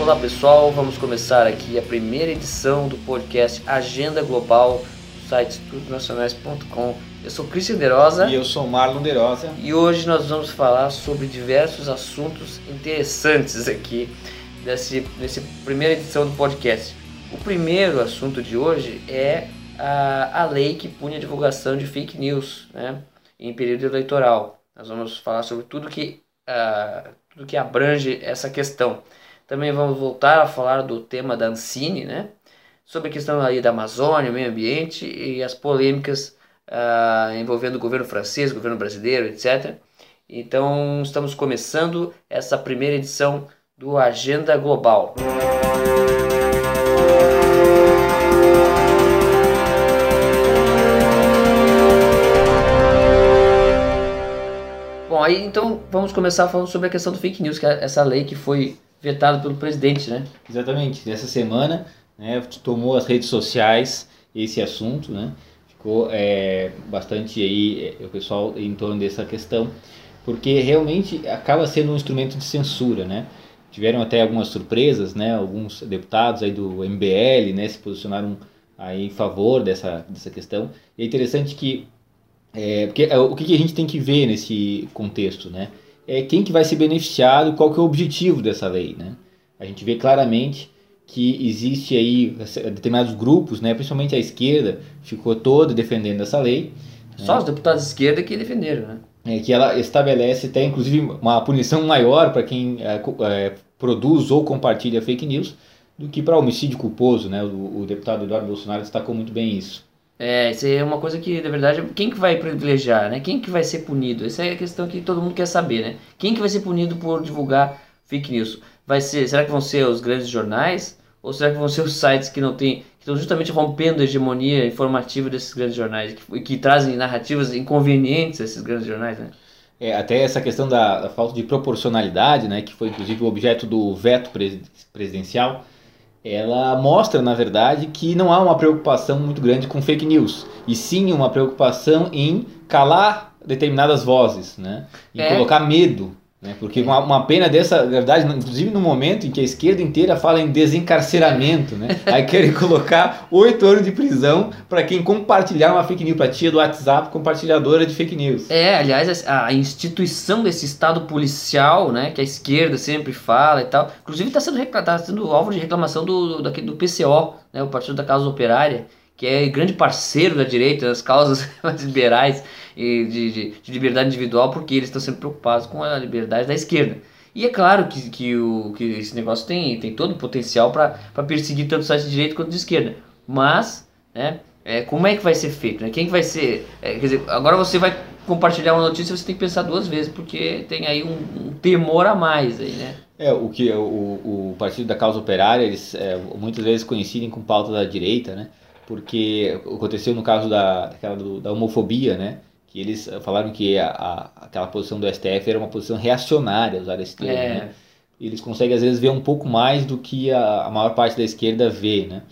Olá pessoal, vamos começar aqui a primeira edição do podcast Agenda Global do site estudosnacionais.com. Eu sou Cristian Derosa E eu sou Marlon Derosa. e hoje nós vamos falar sobre diversos assuntos interessantes aqui nessa primeira edição do podcast. O primeiro assunto de hoje é a, a lei que pune a divulgação de fake news né, em período eleitoral. Nós vamos falar sobre tudo que, ah, tudo que abrange essa questão. Também vamos voltar a falar do tema da Ancine, né? Sobre a questão aí da Amazônia, meio ambiente e as polêmicas ah, envolvendo o governo francês, o governo brasileiro, etc. Então, estamos começando essa primeira edição do Agenda Global. Bom, aí então vamos começar falando sobre a questão do fake news, que é essa lei que foi vetada pelo presidente, né? Exatamente. Nessa semana, né, tomou as redes sociais esse assunto, né? Ficou é, bastante aí é, o pessoal em torno dessa questão, porque realmente acaba sendo um instrumento de censura, né? Tiveram até algumas surpresas, né? Alguns deputados aí do MBL, né, se posicionaram aí em favor dessa, dessa questão. E é interessante que é, porque é, o que que a gente tem que ver nesse contexto, né? É quem que vai ser beneficiado, qual que é o objetivo dessa lei, né? A gente vê claramente que existe aí determinados grupos, né, principalmente a esquerda, ficou toda defendendo essa lei, Só os deputados de esquerda que defenderam, né? é, que ela estabelece até inclusive uma punição maior para quem é, é, produz ou compartilha fake news do que para homicídio culposo, né? O, o deputado Eduardo Bolsonaro destacou muito bem isso. É, isso é uma coisa que, na verdade, quem que vai privilegiar, né? Quem que vai ser punido? Essa é a questão que todo mundo quer saber, né? Quem que vai ser punido por divulgar fake news? Vai ser, será que vão ser os grandes jornais? Ou será que vão ser os sites que não têm, que estão justamente rompendo a hegemonia informativa desses grandes jornais, que, que trazem narrativas inconvenientes a esses grandes jornais, né? É, até essa questão da, da falta de proporcionalidade, né, que foi inclusive o objeto do veto pres- presidencial, ela mostra, na verdade, que não há uma preocupação muito grande com fake news, e sim uma preocupação em calar determinadas vozes, né, em É. colocar medo. Né, porque uma, uma pena dessa, na verdade, inclusive no momento em que a esquerda inteira fala em desencarceramento, né, aí querem colocar oito anos de prisão para quem compartilhar uma fake news, para tia do WhatsApp compartilhadora de fake news. É, aliás, a instituição desse Estado policial, né, que a esquerda sempre fala e tal, inclusive está sendo, tá sendo alvo de reclamação do, do, daquele- do PCO, né, o Partido da Causa Operária, que é grande parceiro da direita, das causas mais liberais e de, de, de liberdade individual, porque eles estão sempre preocupados com a liberdade da esquerda. E é claro que, que, o, que esse negócio tem, tem todo o potencial para perseguir tanto o site de direita quanto de esquerda. Mas, né, é, como é que vai ser feito? Né? Quem que vai ser. é, quer dizer, agora você vai compartilhar uma notícia, você tem que pensar duas vezes, porque tem aí um, um temor a mais aí, né? É, o que o, o Partido da Causa Operária, eles é, muitas vezes coincidem com pauta da direita, né? Porque aconteceu no caso da, daquela do- da homofobia, né? Que eles eh, falaram que a, a- aquela posição do STF era uma posição reacionária, usar esse termo, É. né? Eles conseguem às vezes ver um pouco mais do que a, a maior parte da esquerda vê, né?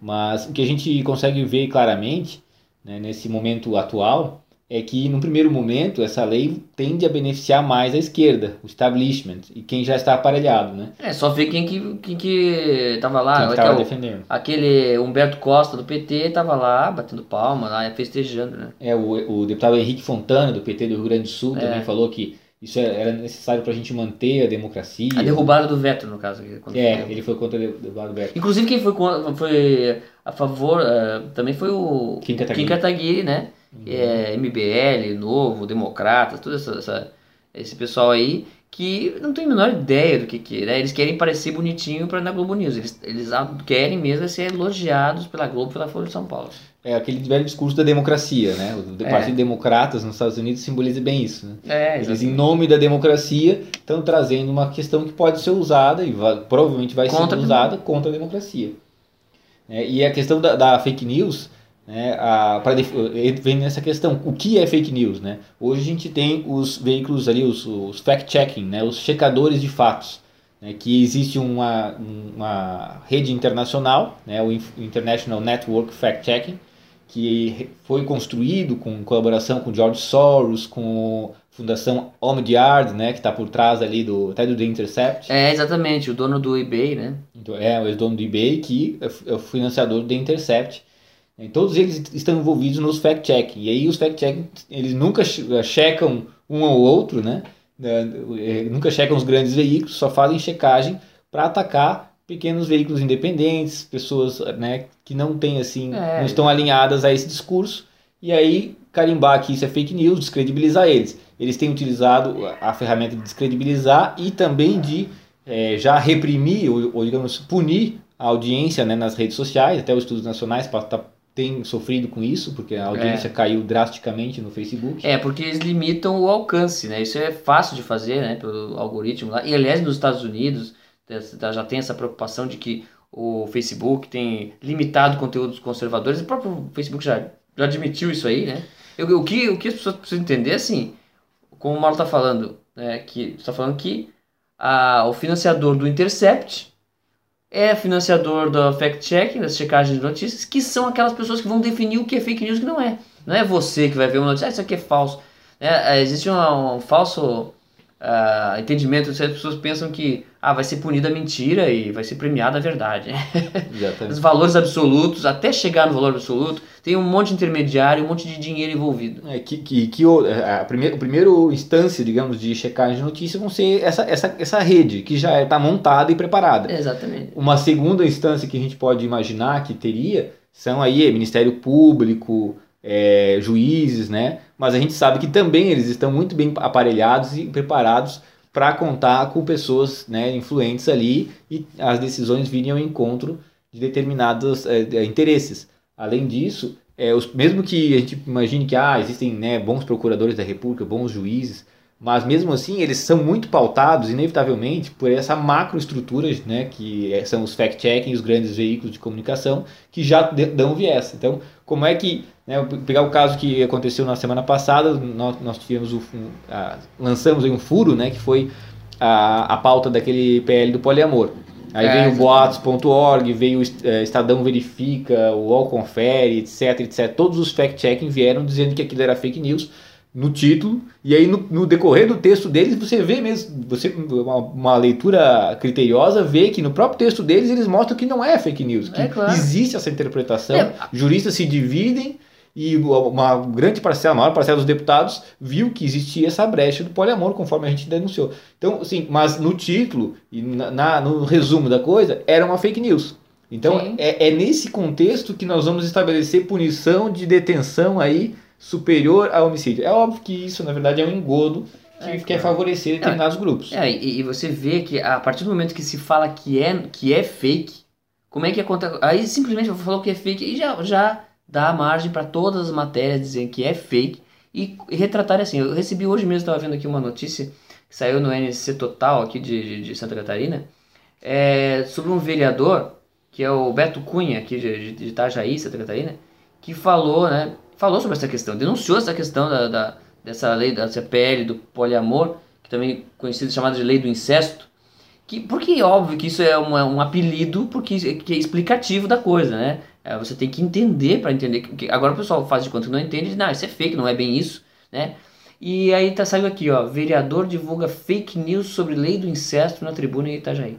Mas o que a gente consegue ver claramente, né, nesse momento atual, é que no primeiro momento essa lei tende a beneficiar mais a esquerda, o establishment, e quem já está aparelhado, né? É, só ver quem que, quem que tava lá. quem que estava é defendendo. aquele Humberto Costa do PT tava lá batendo palma, lá, festejando, né? É, o, o deputado Henrique Fontana, do PT do Rio Grande do Sul, É. também falou que isso era necessário para a gente manter a democracia. A derrubada do veto, no caso. É, ele foi contra o deputado Beto. Inclusive quem foi, contra- foi a favor eh, também foi o Kim Kataguiri. Kim Kataguiri, né? É, MBL, Novo, Democratas, todo essa, essa- esse pessoal aí que não tem a menor ideia do que que é, né? Eles querem parecer bonitinho para na Globo News. Eles, eles querem mesmo é ser elogiados pela Globo pela Folha de São Paulo. É aquele velho discurso da democracia, né? O É. Partido Democratas nos Estados Unidos simboliza bem isso, né? É, Eles, em nome da democracia, estão trazendo uma questão que pode ser usada e vai- provavelmente vai Contra- ser usada contra a democracia. É, e a questão da, da fake news, né, a, pra, def- ele vem nessa questão, o que é fake news? Né? Hoje a gente tem os veículos ali, os, os fact-checking, né, os checadores de fatos. né, que existe uma, uma rede internacional, né, o International Network Fact Checking, que foi construído com colaboração com George Soros, com a Fundação Omidyard, né, que está por trás ali do até do The Intercept. É, exatamente, o dono do eBay, né? Então, é, o ex-dono do eBay, que é, é o financiador do The Intercept. E todos eles estão envolvidos nos fact-checking. E aí os fact-checking, eles nunca checam um ou outro, né? É, nunca checam os grandes veículos, só fazem checagem para atacar pequenos veículos independentes, pessoas né, que não têm assim, é. não estão alinhadas a esse discurso, e aí carimbar que isso é fake news, descredibilizar eles. Eles têm utilizado a ferramenta de descredibilizar e também de é, já reprimir ou, ou, digamos, punir a audiência né, nas redes sociais, até os estudos nacionais tem sofrido com isso, porque a audiência é. caiu drasticamente no Facebook. É, porque eles limitam o alcance, né? Isso é fácil de fazer, né, pelo algoritmo lá. E aliás, nos Estados Unidos já tem essa preocupação de que o Facebook tem limitado conteúdos conservadores. O próprio Facebook já, já admitiu isso aí, né? Eu, o, que, o que as pessoas precisam entender, assim, como o Mauro está falando, né, que está falando que a, o financiador do Intercept é financiador do fact-checking, das checagens de notícias, que são aquelas pessoas que vão definir o que é fake news e o que não é. Não é você que vai ver uma notícia, ah, isso aqui é falso. É, existe um, um falso uh, entendimento, as pessoas pensam que ah, vai ser punida a mentira e vai ser premiada a verdade. Os valores absolutos, até chegar no valor absoluto, tem um monte de intermediário, um monte de dinheiro envolvido. É, que, que, que o, é, a primeira, a primeira instância, digamos, de checagem de notícias vão ser essa, essa, essa rede, que já está montada e preparada. Exatamente. Uma segunda instância que a gente pode imaginar que teria são aí Ministério Público, é, juízes, né? Mas a gente sabe que também eles estão muito bem aparelhados e preparados para contar com pessoas né, influentes ali e as decisões virem ao encontro de determinados é, é, interesses. Além disso, é, os, mesmo que a gente imagine que ah, existem né, bons procuradores da República, bons juízes, mas mesmo assim eles são muito pautados, inevitavelmente, por essa macroestrutura, né, que é, são os fact-checking, os grandes veículos de comunicação, que já dão viés. Então, como é que né, pegar o caso que aconteceu na semana passada, nós, nós tivemos o, a, lançamos aí um furo, né, que foi a, a pauta daquele PL do poliamor. Aí é, veio o boatos.org, veio o é, Estadão Verifica, o UOL Confere, etc, etc. Todos os fact-checking vieram dizendo que aquilo era fake news no título, e aí no, no, decorrer do texto deles você vê mesmo, você uma, uma, leitura criteriosa vê que no próprio texto deles eles mostram que não é fake news, que é, claro. existe essa interpretação, é. juristas se dividem e uma grande parcela, a maior parcela dos deputados viu que existia essa brecha do poliamor, conforme a gente denunciou. Então, assim, mas no título e na, na no resumo da coisa, era uma fake news. Então, é, é, nesse contexto que nós vamos estabelecer punição de detenção aí superior a homicídio. É óbvio que isso, na verdade, é um engodo que é, quer favorecer determinados é, grupos. É, e, e, você vê que a partir do momento que se fala que é, que é fake, como é que acontece? Aí simplesmente falou que é fake e já, já dá margem para todas as matérias dizerem que é fake e, e retratar assim. Eu recebi hoje mesmo, estava vendo aqui uma notícia que saiu no NSC Total aqui de, de, de Santa Catarina é, sobre um vereador que é o Beto Cunha aqui de, de Itajaí, Santa Catarina, que falou, né, falou sobre essa questão, denunciou essa questão da, da dessa lei, da CPL do poliamor, que também é conhecido chamada de lei do incesto, que, porque é óbvio que isso é um, um apelido porque que é explicativo da coisa, né? É, você tem que entender para entender. Que, agora o pessoal faz de conta que não entende, não, isso é fake, não é bem isso, né? E aí tá saindo aqui, ó, vereador divulga fake news sobre lei do incesto na tribuna em Itajaí.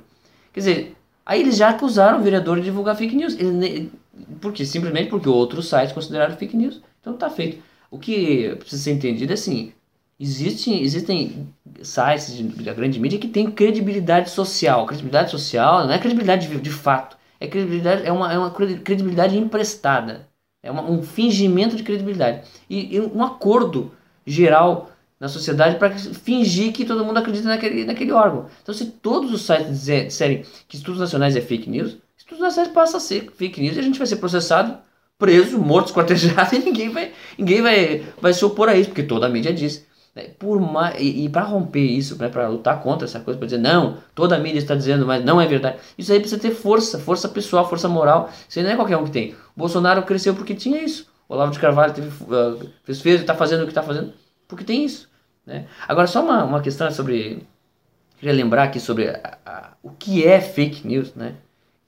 Quer dizer, aí eles já acusaram o vereador de divulgar fake news. Ele, porque simplesmente porque outros sites consideraram fake news. Então tá feito. O que precisa ser entendido é assim, existem, existem sites da grande mídia que têm credibilidade social. Credibilidade social não é credibilidade de, de fato é credibilidade, é uma, é uma credibilidade emprestada. É uma, um fingimento de credibilidade. E, e, um acordo geral na sociedade para fingir que todo mundo acredita naquele, naquele órgão. Então, se todos os sites disserem que estudos nacionais é fake news, estudos nacionais passa a ser fake news e a gente vai ser processado, preso, morto, esquartejado e ninguém vai, ninguém vai, vai se opor a isso, porque toda a mídia diz. Né? Por mais, e, e para romper isso, né, para lutar contra essa coisa, para dizer não, toda a mídia está dizendo, mas não é verdade. Isso aí precisa ter força, força pessoal, força moral. Isso aí não é qualquer um que tem. O Bolsonaro cresceu porque tinha isso. O Olavo de Carvalho teve, uh, fez, fez, está fazendo o que está fazendo porque tem isso. Né? Agora, só uma, uma questão sobre queria lembrar aqui sobre a, a, o que é fake news, né?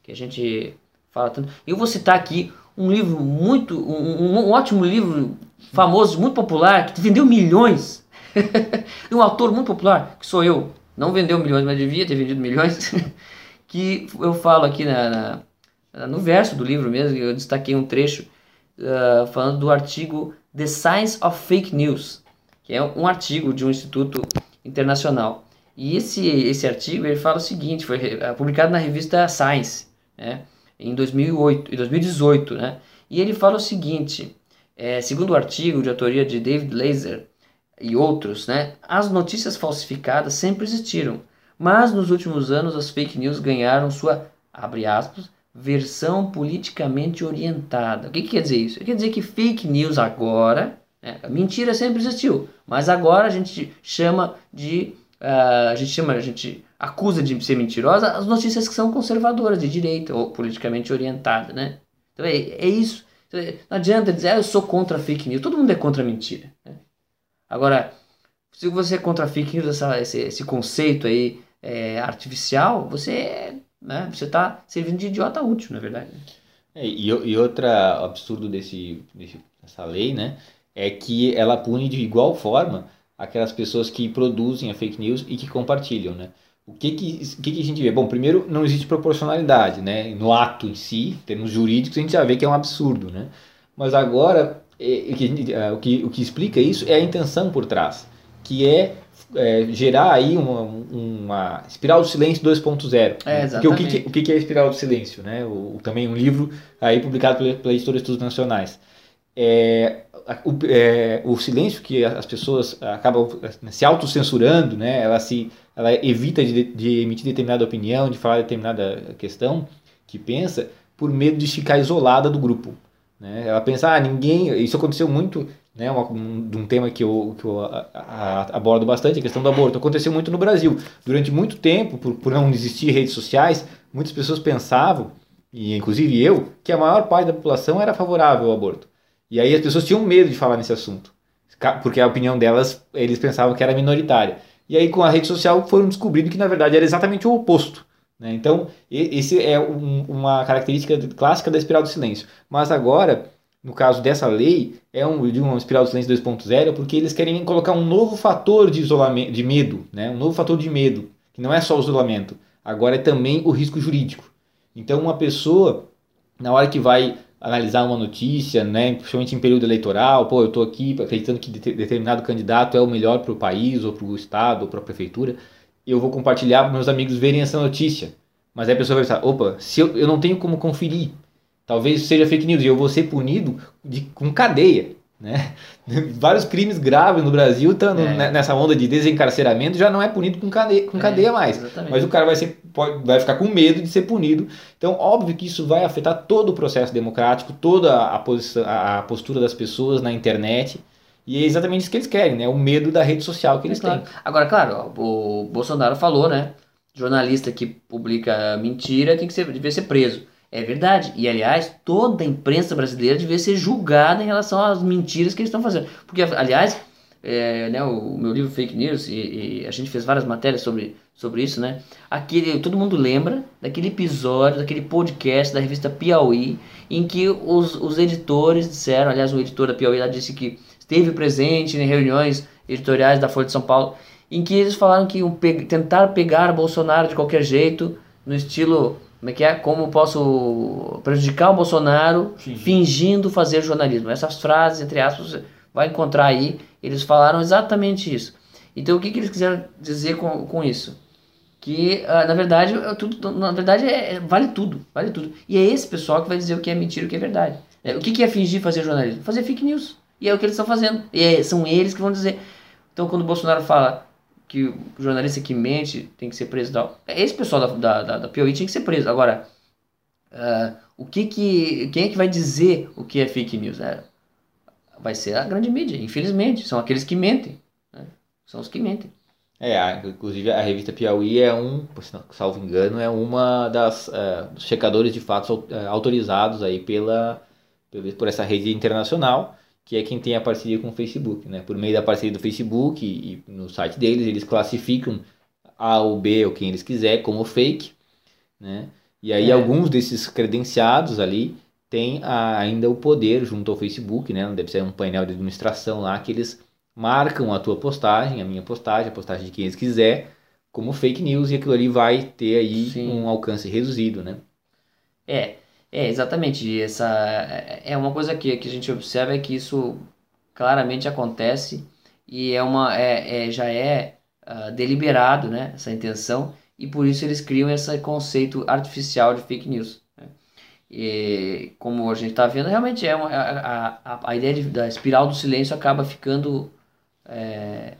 Que a gente fala tanto. Eu vou citar aqui um livro muito, um, um ótimo livro famoso, muito popular, que vendeu milhões. um autor muito popular, que sou eu. Não vendeu milhões, mas devia ter vendido milhões. que eu falo aqui na, na, no verso do livro mesmo, eu destaquei um trecho uh, falando do artigo The Science of Fake News, que é um artigo de um instituto internacional. E esse, esse artigo ele fala o seguinte, foi publicado na revista Science, né? Em 2008, 2018, né? E ele fala o seguinte, é, segundo o artigo de autoria de David Laser e outros, né? As notícias falsificadas sempre existiram, mas nos últimos anos as fake news ganharam sua, aspas, versão politicamente orientada. O que, que quer dizer isso? Quer dizer que fake news agora, né? mentira sempre existiu, mas agora a gente chama de Uh, a gente chama, a gente acusa de ser mentirosa as notícias que são conservadoras, de direita ou politicamente orientadas, né? Então é, é isso. Então, é, não adianta dizer, ah, eu sou contra fake news. Todo mundo é contra mentira. Né? Agora, se você é contra fake news, essa, esse, esse conceito aí é, artificial, você né, você está servindo de idiota útil, na verdade. É, e, e outro absurdo desse, desse, dessa lei, né, é que ela pune de igual forma aquelas pessoas que produzem a fake news e que compartilham, né? O que que, o que que a gente vê? Bom, primeiro, não existe proporcionalidade, né? No ato em si, em termos jurídicos, a gente já vê que é um absurdo, né? Mas agora, é, é, o, que, o que explica isso é a intenção por trás, que é, é gerar aí uma, uma espiral do silêncio 2.0. É. Porque o que, o que é a espiral do silêncio, né? O, também um livro aí publicado pela, pela editora Estudos Nacionais. É, o, é, o silêncio que as pessoas acabam né, se autocensurando, né? ela, se, ela evita de, de emitir determinada opinião, de falar determinada questão que pensa, por medo de ficar isolada do grupo. Né? Ela pensa, ah, ninguém. Isso aconteceu muito, né? Um, um tema que eu, que eu a, a, abordo bastante, a questão do aborto. Aconteceu muito no Brasil. Durante muito tempo, por, por não existir redes sociais, muitas pessoas pensavam, e inclusive eu, que a maior parte da população era favorável ao aborto. E aí as pessoas tinham medo de falar nesse assunto, porque a opinião delas, eles pensavam que era minoritária. E aí com a rede social foram descobrindo que na verdade era exatamente o oposto. Né? Então, esse é um, uma característica clássica da espiral do silêncio. Mas agora, no caso dessa lei, é um, de uma espiral do silêncio 2.0 porque eles querem colocar um novo fator de isolamento, de medo, né? um novo fator de medo, que não é só o isolamento, agora é também o risco jurídico. Então, uma pessoa, na hora que vai analisar uma notícia, né, principalmente em período eleitoral, pô, eu estou aqui acreditando que determinado candidato é o melhor para o país, ou para o estado, ou para a prefeitura, eu vou compartilhar para meus amigos verem essa notícia. Mas aí a pessoa vai pensar, opa, se eu, eu não tenho como conferir, talvez seja fake news e eu vou ser punido de, com cadeia. Né? Vários crimes graves no Brasil estão é. nessa onda de desencarceramento já não é punido com cadeia, com é, cadeia mais. Exatamente. Mas o cara vai, ser, pode, vai ficar com medo de ser punido. Então, óbvio que isso vai afetar todo o processo democrático, toda a, posição, a postura das pessoas na internet. E é exatamente isso que eles querem, né? O medo da rede social que eles é claro. têm. Agora, claro, o Bolsonaro falou, né? Jornalista que publica mentira tem que ser, deve ser preso. É verdade. E, aliás, toda a imprensa brasileira devia ser julgada em relação às mentiras que eles estão fazendo. Porque, aliás, é, né, o meu livro Fake News, e, e, a gente fez várias matérias sobre, sobre isso, né? Aquele, todo mundo lembra daquele episódio, daquele podcast da revista Piauí, em que os, os editores disseram, aliás, o editor da Piauí lá disse que esteve presente em reuniões editoriais da Folha de São Paulo, em que eles falaram que iam pe tentar pegar Bolsonaro de qualquer jeito, no estilo como é que é? Como posso prejudicar o Bolsonaro fingindo. fingindo fazer jornalismo? Essas frases, entre aspas, você vai encontrar aí. Eles falaram exatamente isso. Então, o que, que eles quiseram dizer com, com isso? Que, uh, na verdade, tudo, na verdade é, é, vale tudo. Vale tudo. E é esse pessoal que vai dizer o que é mentira e o que é verdade. É, o que, que é fingir fazer jornalismo? Fazer fake news. E é o que eles estão fazendo. E é, são eles que vão dizer. Então, quando o Bolsonaro fala que o jornalista que mente tem que ser preso. Tal. Esse pessoal da, da, da, Piauí tinha que ser preso. Agora, uh, o que que, quem é que vai dizer o que é fake news? É, vai ser a grande mídia, infelizmente. São aqueles que mentem. Né? São os que mentem. É, inclusive a revista Piauí é um, salvo engano, é uma das uh, checadores de fatos uh, autorizados aí pela, por essa rede internacional que é quem tem a parceria com o Facebook. Né? Por meio da parceria do Facebook e, e no site deles, eles classificam A ou B ou quem eles quiser como fake, né? E aí É. alguns desses credenciados ali têm a- ainda o poder junto ao Facebook, né? Deve ser um painel de administração lá que eles marcam a tua postagem, a minha postagem, a postagem de quem eles quiser, como fake news e aquilo ali vai ter aí Sim. um alcance reduzido, né? É, é exatamente. Essa é uma coisa que, que a gente observa é que isso claramente acontece e é uma é, é- já é ah, deliberado, né, essa intenção e por isso eles criam esse conceito artificial de fake news. né. E como a gente está vendo, realmente é uma, a, a, a ideia de- da espiral do silêncio acaba ficando é,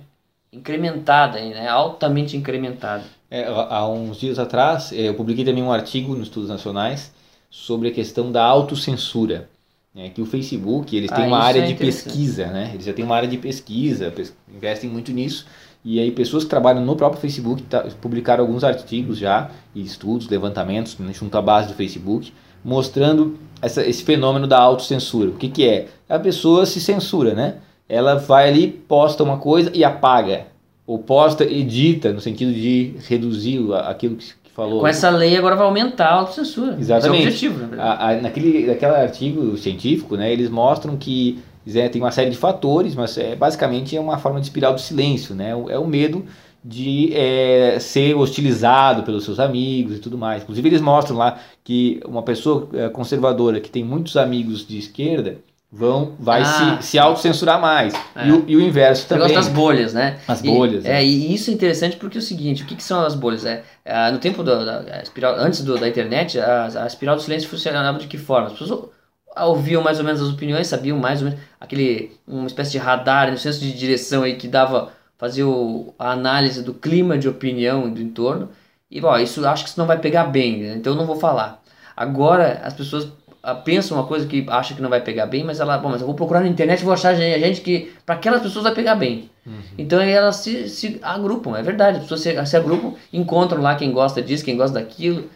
incrementada, né, altamente incrementada. É, há há uns dias atrás, eh, eu publiquei também um artigo nos Estudos Nacionais sobre a questão da autocensura. Né? Que o Facebook, eles têm Ah, uma área é de pesquisa, né? Eles já têm uma área de pesquisa, pes- investem muito nisso. E aí pessoas que trabalham no próprio Facebook tá- publicaram alguns artigos já, e estudos, levantamentos, né, junto à base do Facebook, mostrando essa, esse fenômeno da autocensura. O que, que é? A pessoa se censura, né? Ela vai ali, posta uma coisa e apaga. Ou posta, edita, no sentido de reduzir aquilo que falou. Com essa lei agora vai aumentar a autocensura. Exatamente. Esse é o objetivo, na. A- a- naquele, naquele artigo científico, né, eles mostram que Zé, tem uma série de fatores, mas é, basicamente é uma forma de espiral do silêncio, né? É o medo de é, ser hostilizado pelos seus amigos e tudo mais. Inclusive eles mostram lá que uma pessoa é, conservadora que tem muitos amigos de esquerda vão vai Ah. se, se autocensurar mais. É. E, o, e o inverso também. gosta das bolhas, né? As E- bolhas. É, e isso é interessante porque é o seguinte, o que, que são as bolhas? É, ah, no tempo da, da- espiral, antes do- da internet, a, a espiral do silêncio funcionava de que forma? As pessoas ouviam mais ou menos as opiniões, sabiam mais ou menos aquele uma espécie de radar, no senso de direção aí que dava fazia o- a análise do clima de opinião do entorno. E bom, isso acho que isso não vai pegar bem, né? então eu não vou falar. Agora as pessoas ah, pensam uma coisa que acha que não vai pegar bem, mas ela, bom, mas eu vou procurar na internet e vou achar gente, gente que para aquelas pessoas vai pegar bem. Então aí elas se, se agrupam, é verdade. As pessoas se, se agrupam, encontram lá quem gosta disso, quem gosta daquilo.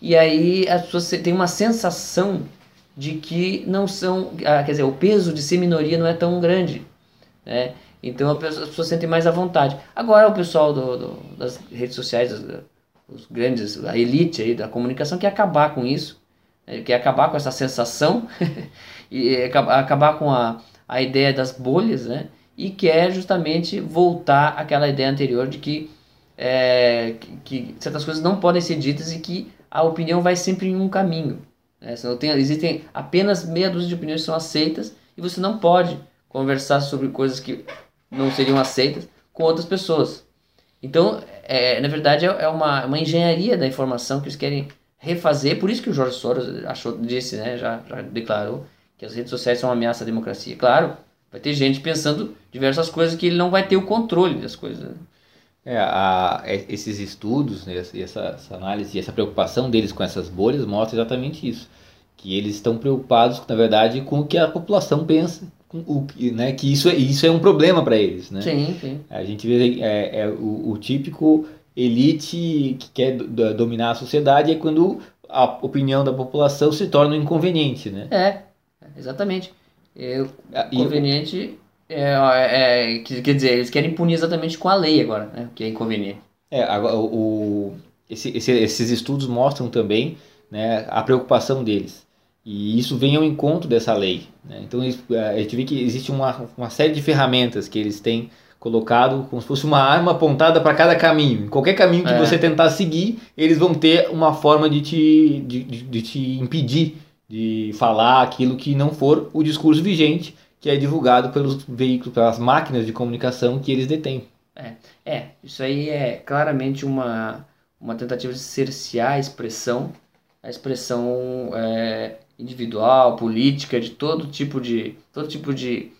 E aí as pessoas têm uma sensação de que não são. ah, quer dizer, o peso de ser minoria não é tão grande. Né? Então a pessoa- as pessoas sentem mais à vontade. Agora o pessoal do, do- das redes sociais, os, os grandes, a elite aí da comunicação quer acabar com isso, né? quer acabar com essa sensação e acabar, acabar com a, a ideia das bolhas, né? E quer justamente voltar àquela ideia anterior de que, é, que, certas coisas não podem ser ditas e que a opinião vai sempre em um caminho. Né? Tem, existem apenas meia dúzia de opiniões que são aceitas e você não pode conversar sobre coisas que não seriam aceitas com outras pessoas. Então, é, na verdade, é é uma, uma engenharia da informação que eles querem refazer. Por isso que o Jorge Soros achou, disse, né, já, já declarou que as redes sociais são uma ameaça à democracia. Claro, vai ter gente pensando diversas coisas que ele não vai ter o controle das coisas. né? É, a- é- esses estudos, né, essa, essa análise e essa preocupação deles com essas bolhas mostra exatamente isso. Que eles estão preocupados, na verdade, com o que a população pensa, o, que- né, que isso é, isso é um problema para eles. Né? Sim, sim. A gente vê é, é o, o típico elite que quer do- do- dominar a sociedade é quando a opinião da população se torna um inconveniente. Né? É, exatamente. É, E- Inconveniente é, é, que- quer dizer, eles querem punir exatamente com a lei agora, né? Que é inconveniente. É, agora, o, esse- esse- esses estudos mostram também né, a preocupação deles. E isso vem ao encontro dessa lei. né? Então a gente vê que existe uma, uma série de ferramentas que eles têm colocado como se fosse uma arma apontada para cada caminho. Em qualquer caminho que É. você tentar seguir, eles vão ter uma forma de te, de, de- de te impedir de falar aquilo que não for o discurso vigente que é divulgado pelos veículos, pelas máquinas de comunicação que eles detêm. É, isso aí é claramente uma, uma tentativa de cercear a expressão, a expressão é, individual, política, de todo tipo de, todo tipo de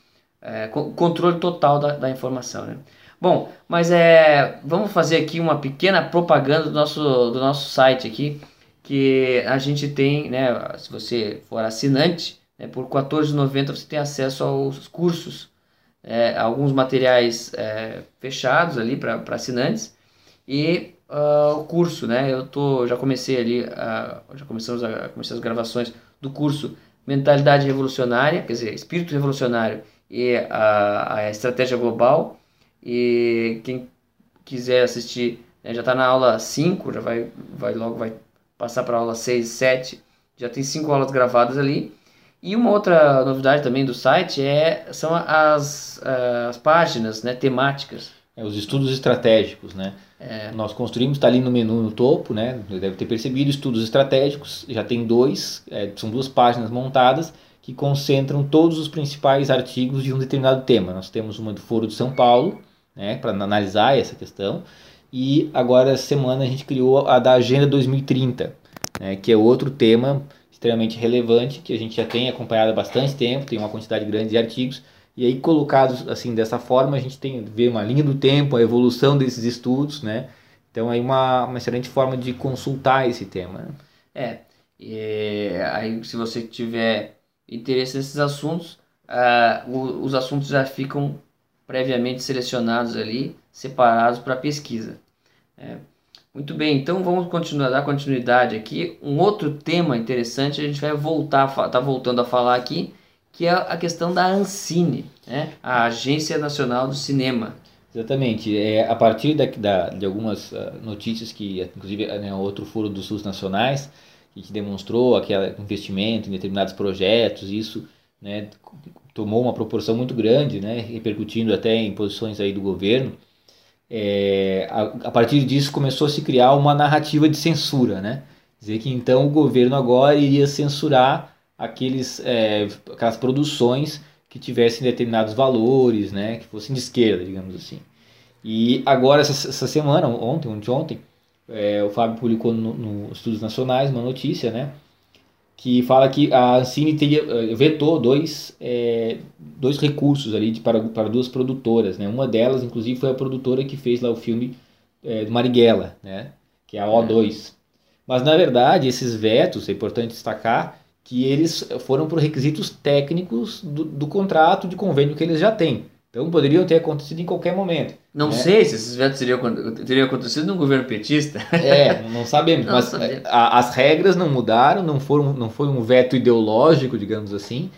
é, co- controle total da, da informação, né? Bom, mas é, vamos fazer aqui uma pequena propaganda do nosso, do nosso site aqui, que a gente tem, né, se você for assinante, né, por R$ 14,90 você tem acesso aos cursos é, alguns materiais é, fechados ali para assinantes e ah, o curso, né? Eu tô, já comecei ali, já começamos a comecei as gravações do curso Mentalidade Revolucionária, quer dizer, Espírito Revolucionário e a, a Estratégia Global. E quem quiser assistir né? já está na aula 5, já vai, vai logo vai passar para a aula 6 e 7, já tem cinco aulas gravadas ali. E uma outra novidade também do site é, são as, as páginas né, temáticas. É, os estudos estratégicos, né? É. Nós construímos, está ali no menu no topo, né? Você deve ter percebido, estudos estratégicos, já tem dois, é, são duas páginas montadas que concentram todos os principais artigos de um determinado tema. Nós temos uma do Foro de São Paulo, né, para analisar essa questão, e agora essa semana a gente criou a da Agenda 2030, né, que é outro tema extremamente relevante que a gente já tem acompanhado há bastante tempo, tem uma quantidade grande de artigos, e aí colocados assim dessa forma a gente tem ver uma linha do tempo, a evolução desses estudos, né? Então aí uma, uma excelente forma de consultar esse tema. Né? É, e, aí se você tiver interesse nesses assuntos, o, os assuntos já ficam previamente selecionados ali, separados para pesquisa. É. Muito bem, então vamos continuar dar continuidade aqui. Um outro tema interessante a gente vai voltar, tá voltando a falar aqui, que é a questão da Ancine, né? a Agência Nacional do Cinema. Exatamente. É, a partir da, da, de algumas uh, notícias que, inclusive, né, outro foro dos SUS nacionais, que demonstrou aquele investimento em determinados projetos, isso né, tomou uma proporção muito grande, né, repercutindo até em posições aí do governo. É, a, a, partir disso começou a se criar uma narrativa de censura, né? Dizer que então o governo agora iria censurar aqueles, é, aquelas produções que tivessem determinados valores, né, que fossem de esquerda, digamos assim. E agora essa, essa semana, ontem, ontem, ontem é, o Fábio publicou no, no, Estudos Nacionais uma notícia, né? Que fala que a Ancine teria, eh, vetou dois, é, dois recursos ali de, para, para duas produtoras, né? Uma delas, inclusive, foi a produtora que fez lá o filme é, do Marighella, né? Que é a O2. Mas, na verdade, esses vetos, é importante destacar, que eles foram por requisitos técnicos do, do contrato de convênio que eles já têm. Então poderiam ter acontecido em qualquer momento. Não né? sei se esses vetos teriam, teriam acontecido no governo petista. É, não sabemos. não mas sabemos. A, as regras não mudaram, não, foram, não foi um veto ideológico, digamos assim.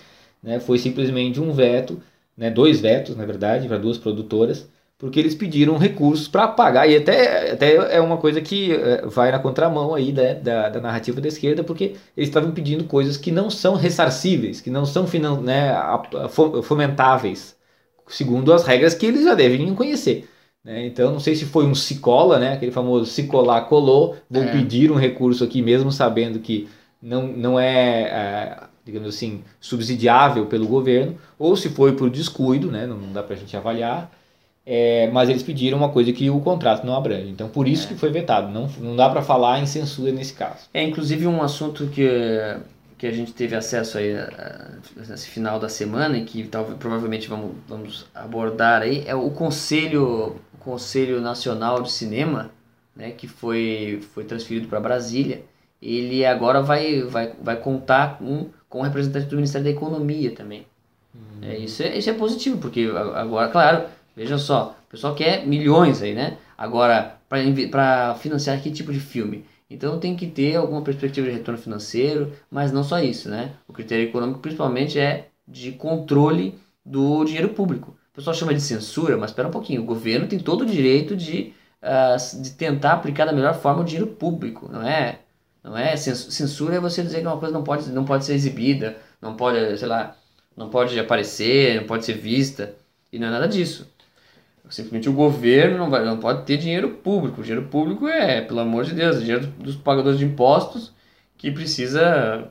Né? Foi simplesmente um veto, né? dois vetos, na verdade, para duas produtoras, porque eles pediram recursos para pagar. E até, até é uma coisa que é, vai na contramão aí né? da, da narrativa da esquerda, porque eles estavam pedindo coisas que não são ressarcíveis, que não são né, fomentáveis segundo as regras que eles já devem conhecer. Né? Então, não sei se foi um Cicola, né? aquele famoso Cicolar colou, vou é. pedir um recurso aqui mesmo sabendo que não, não é, é, digamos assim, subsidiável pelo governo, ou se foi por descuido, né? não, não dá para a gente avaliar, é, mas eles pediram uma coisa que o contrato não abrange. Então, por isso é. que foi vetado. Não, não dá para falar em censura nesse caso. É, inclusive, um assunto que que a gente teve acesso aí nesse final da semana e que talvez provavelmente vamos, vamos abordar aí é o Conselho o Conselho Nacional de Cinema, né, que foi foi transferido para Brasília. Ele agora vai vai, vai contar com com representante do Ministério da Economia também. Hum. É, isso, é, isso é positivo, porque agora, claro, veja só, o pessoal quer milhões aí, né? Agora, para financiar que tipo de filme? Então tem que ter alguma perspectiva de retorno financeiro, mas não só isso, né? O critério econômico principalmente é de controle do dinheiro público. O pessoal chama de censura, mas espera um pouquinho, o governo tem todo o direito de, uh, de tentar aplicar da melhor forma o dinheiro público, não é? Não é censura é você dizer que uma coisa não pode, não pode ser exibida, não pode, sei lá, não pode aparecer, não pode ser vista, e não é nada disso. Simplesmente o governo não, vai, não pode ter dinheiro público. O dinheiro público é, pelo amor de Deus, dinheiro dos pagadores de impostos que precisa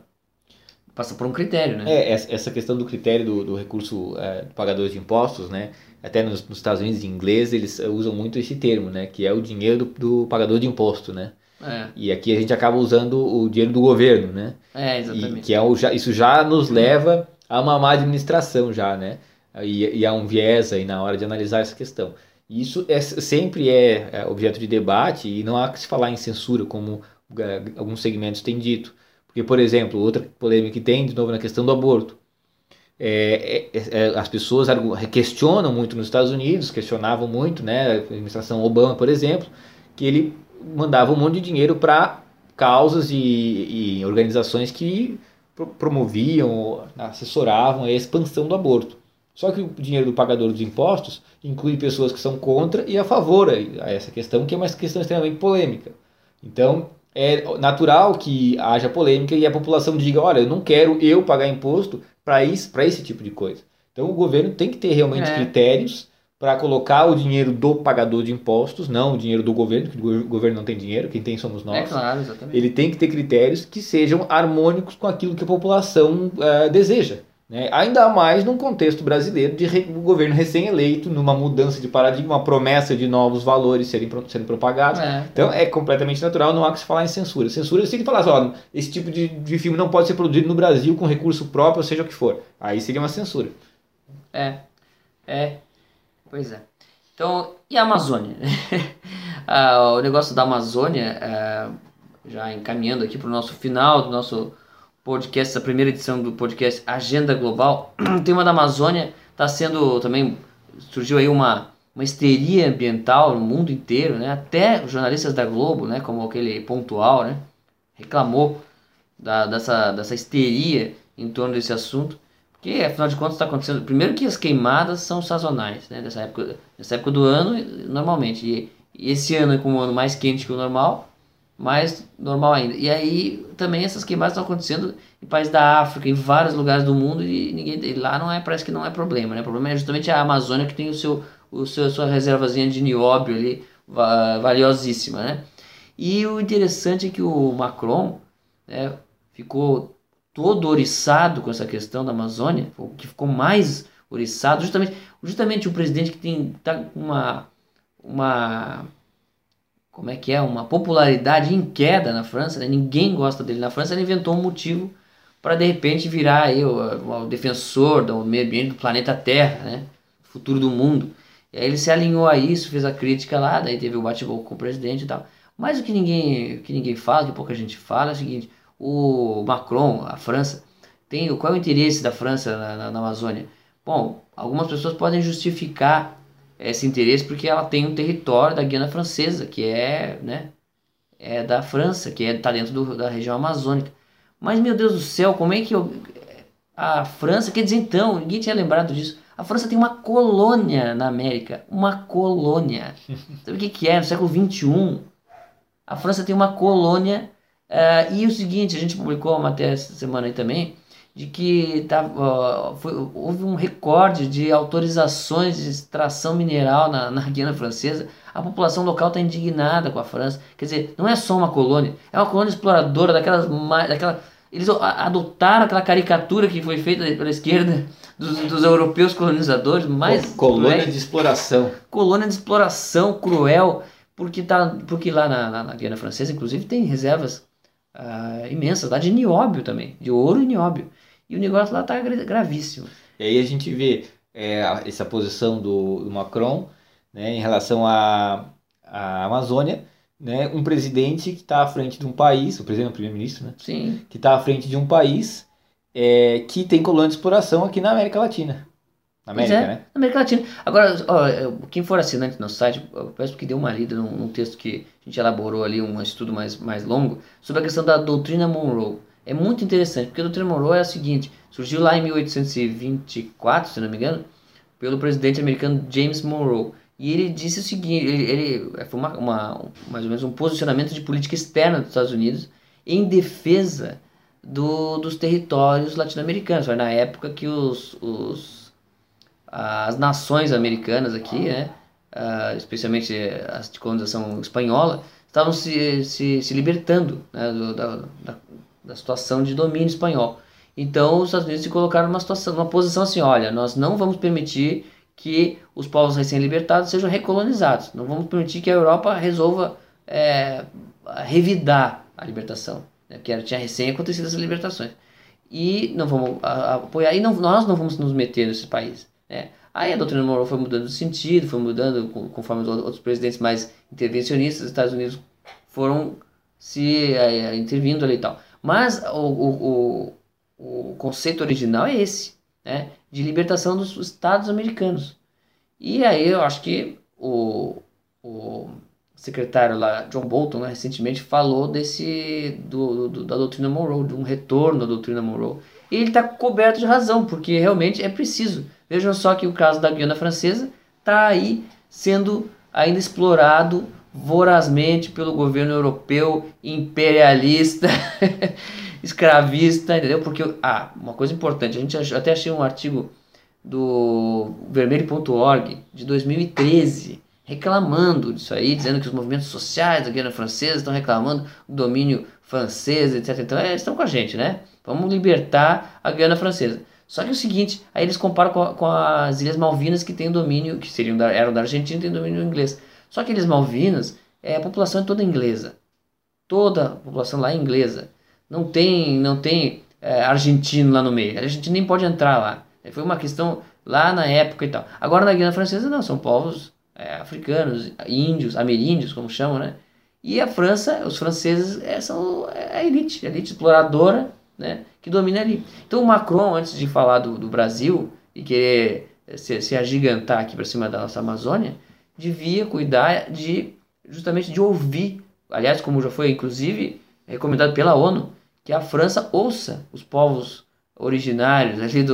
passar por um critério, né? É, essa questão do critério do, do recurso é, do pagador de impostos, né? Até nos, nos, Estados Unidos, em inglês, eles usam muito esse termo, né? Que é o dinheiro do, do pagador de imposto, né? É. E aqui a gente acaba usando o dinheiro do governo, né? É, exatamente. E, que é o, já, isso já nos leva a uma má administração já, né? E, e há um viés aí na hora de analisar essa questão. Isso é, sempre é, é objeto de debate e não há que se falar em censura, como é, alguns segmentos têm dito. Porque, por exemplo, outra polêmica que tem, de novo, na questão do aborto. É, é, é, as pessoas questionam muito nos Estados Unidos, questionavam muito, né, a administração Obama, por exemplo, que ele mandava um monte de dinheiro para causas e, e, organizações que promoviam, assessoravam a expansão do aborto. Só que o dinheiro do pagador dos impostos inclui pessoas que são contra e a favor a essa questão, que é uma questão extremamente polêmica. Então, é natural que haja polêmica e a população diga: olha, eu não quero eu pagar imposto para esse tipo de coisa. Então, o governo tem que ter realmente é. critérios para colocar o dinheiro do pagador de impostos, não o dinheiro do governo, porque o governo não tem dinheiro, quem tem somos nós. É claro, exatamente. Ele tem que ter critérios que sejam harmônicos com aquilo que a população uh, deseja. Né? Ainda mais num contexto brasileiro de um governo recém-eleito, numa mudança de paradigma, uma promessa de novos valores serem, sendo propagados. É. Então é completamente natural, não há que se falar em censura. Censura se ele falar assim, esse tipo de, de filme não pode ser produzido no Brasil com recurso próprio, seja o que for. Aí seria uma censura. É, é, pois é. Então, e a Amazônia? ah, o negócio da Amazônia, ah, já encaminhando aqui para o nosso final do nosso podcast, essa primeira edição do podcast Agenda Global, o tema da Amazônia está sendo também surgiu aí uma uma histeria ambiental no mundo inteiro, né? Até os jornalistas da Globo, né, como aquele pontual, né, reclamou da, dessa dessa histeria em torno desse assunto, porque afinal de contas está acontecendo. Primeiro que as queimadas são sazonais, né, dessa época, dessa época do ano normalmente. E, e esse ano é com um ano mais quente que o normal, mais normal ainda. E aí também essas queimadas estão acontecendo em países da África, em vários lugares do mundo e ninguém e lá não é parece que não é problema, né? O problema é justamente a Amazônia que tem o seu o seu sua reservazinha de nióbio ali valiosíssima, né? E o interessante é que o Macron né, ficou todo oriçado com essa questão da Amazônia, o que ficou mais oriçado justamente justamente o presidente que tem tá uma uma como é que é, uma popularidade em queda na França, né? ninguém gosta dele na França, ele inventou um motivo para de repente virar aí o, o, defensor do meio ambiente do planeta Terra, né? futuro do mundo. E aí ele se alinhou a isso, fez a crítica lá, daí teve o bate-boca com o presidente e tal. Mas o que ninguém, o que ninguém fala, que pouca gente fala, é o seguinte: o Macron, a França, tem qual é o interesse da França na, na, na Amazônia? Bom, algumas pessoas podem justificar esse interesse porque ela tem um território da Guiana Francesa, que é, né, é da França, que está é, dentro do, da região amazônica. Mas, meu Deus do céu, como é que eu, a França, quer dizer então, ninguém tinha lembrado disso, a França tem uma colônia na América, uma colônia. Sabe o que, que é? No século XXI, a França tem uma colônia, uh, e o seguinte, a gente publicou uma matéria essa semana aí também, de que tá, foi, houve um recorde de autorizações de extração mineral na, na Guiana Francesa. A população local está indignada com a França. Quer dizer, não é só uma colônia, é uma colônia exploradora daquelas. Daquela, eles adotaram aquela caricatura que foi feita pela esquerda dos, dos europeus colonizadores, mais colônia cruel, de exploração. Colônia de exploração cruel, porque, tá, porque lá na, na, na Guiana Francesa, inclusive, tem reservas uh, imensas lá de nióbio também, de ouro e nióbio. E o negócio lá está gravíssimo. E aí a gente vê é, essa posição do, do Macron né, em relação à, à Amazônia, né, um presidente que está à frente de um país, o presidente, o primeiro-ministro, né, Sim. que está à frente de um país é, que tem colônia de exploração aqui na América Latina. Na América, é, né? Na América Latina. Agora, ó, quem for assinante no site, eu peço que dê uma lida num, num, texto que a gente elaborou ali, um estudo mais, mais longo, sobre a questão da doutrina Monroe. É muito interessante, porque a doutrina Monroe é a seguinte, surgiu lá em 1824, se não me engano, pelo presidente americano James Monroe. E ele disse o seguinte, ele, ele foi uma, uma, mais ou menos um posicionamento de política externa dos Estados Unidos em defesa do, dos territórios latino-americanos. Foi na época que os, os, as nações americanas aqui, né, uh, especialmente as de colonização espanhola, estavam se, se, se libertando né, do, da, da, da situação de domínio espanhol. Então os Estados Unidos se colocaram numa situação, numa posição assim, olha, nós não vamos permitir que os povos recém-libertados sejam recolonizados. Não vamos permitir que a Europa resolva é, revidar a libertação, né, porque tinha recém acontecido essas libertações. E não vamos apoiar, e não, nós não vamos nos meter nesse país. Né? Aí a doutrina moral foi mudando de sentido, foi mudando conforme os outros presidentes mais intervencionistas dos Estados Unidos foram se é, intervindo ali e tal. Mas o, o, o, o conceito original é esse, né? de libertação dos Estados americanos. E aí eu acho que o, o secretário lá, John Bolton, né, recentemente falou desse do, do, da doutrina Monroe, de um retorno da doutrina Monroe. E ele está coberto de razão, porque realmente é preciso. Vejam só que o caso da Guiana Francesa está aí sendo ainda explorado vorazmente pelo governo europeu imperialista, escravista, entendeu? Porque, ah, uma coisa importante, a gente até achei um artigo do vermelho.org de 2013 reclamando disso aí, dizendo que os movimentos sociais da Guiana Francesa estão reclamando do domínio francês, etc. Então, é, estão com a gente, né? Vamos libertar a Guiana Francesa. Só que é o seguinte, aí eles comparam com, com as Ilhas Malvinas que tem domínio, que seriam da, eram da Argentina, tem domínio inglês. Só que Ilhas Malvinas, é, a população é toda inglesa. Toda a população lá é inglesa. Não tem, não tem é, argentino lá no meio. A gente nem pode entrar lá. Foi uma questão lá na época e tal. Agora na Guiana Francesa não, são povos é, africanos, índios, ameríndios, como chamam, né? E a França, os franceses é, são é a elite, a elite exploradora, né? Que domina ali. Então o Macron, antes de falar do, do Brasil e querer se, se agigantar aqui para cima da nossa Amazônia, devia cuidar de justamente de ouvir, aliás, como já foi inclusive recomendado pela ONU, que a França ouça os povos originários, ali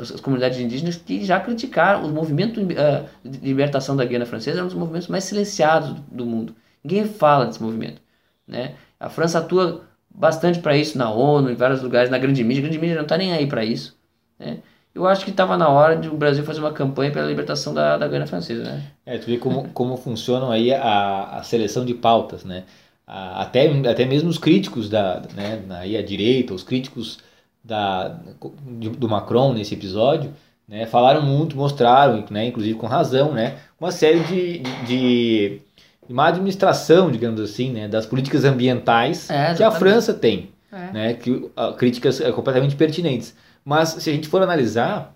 as comunidades indígenas que já criticaram os movimentos uh, de libertação da Guiana Francesa, é um dos movimentos mais silenciados do, do mundo. Ninguém fala desse movimento, né? A França atua bastante para isso na ONU, em vários lugares, na grande mídia. A grande mídia não está nem aí para isso, né? Eu acho que estava na hora de o Brasil fazer uma campanha pela libertação da, da Guiana Francesa, né? É, tu vê como, como funcionam aí a, a seleção de pautas, né? A, até, até mesmo os críticos da, né, aí a direita, os críticos da, do Macron nesse episódio, né, falaram muito, mostraram, né, inclusive com razão, né, uma série de, de, de má administração, digamos assim, né, das políticas ambientais é, que a França tem, é. né, que uh, críticas uh, completamente pertinentes. Mas se a gente for analisar,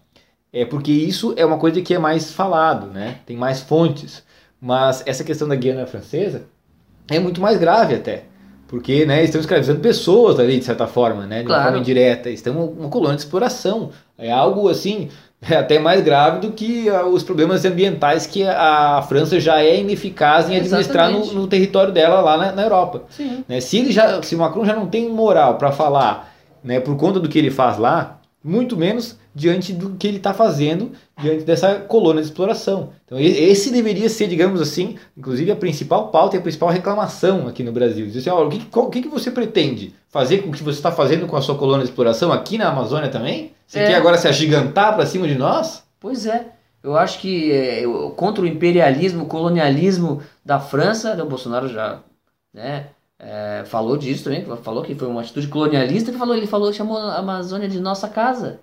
é porque isso é uma coisa que é mais falado, né, tem mais fontes. Mas essa questão da Guiana Francesa é muito mais grave até. Porque né, estão escravizando pessoas ali, de certa forma, né, de claro. uma forma indireta. Estão uma colônia de exploração. É algo assim, é até mais grave do que uh, os problemas ambientais que a, França já é ineficaz em administrar no, no, território dela lá na, na Europa. Né, se, ele já, se o Macron já não tem moral para falar né, por conta do que ele faz lá, muito menos diante do que ele está fazendo diante dessa colônia de exploração. Então esse deveria ser, digamos assim, inclusive a principal pauta e a principal reclamação aqui no Brasil. Dizer assim, ó, o, que, o que, você pretende fazer com o que você está fazendo com a sua colônia de exploração aqui na Amazônia também? Você é. quer agora se agigantar para cima de nós? Pois é. Eu acho que é, contra o imperialismo, o colonialismo da França, né, o Bolsonaro já né, é, falou disso também, falou que foi uma atitude colonialista, que falou, ele falou, chamou a Amazônia de nossa casa.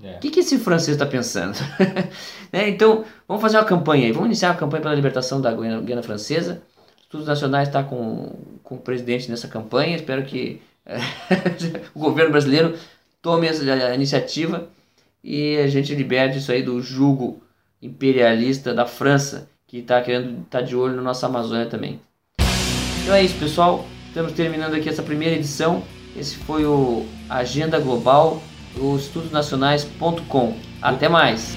O é. que, que esse francês está pensando? né? Então, vamos fazer uma campanha aí. Vamos iniciar a campanha pela libertação da Guiana, Francesa. Estudos Nacionais está com, com o presidente nessa campanha. Espero que é, o governo brasileiro tome essa iniciativa e a gente liberte isso aí do jugo imperialista da França, que está querendo estar tá de olho na nossa Amazônia também. Então é isso, pessoal. Estamos terminando aqui essa primeira edição. Esse foi o Agenda Global do estudosnacionais.com. Até mais!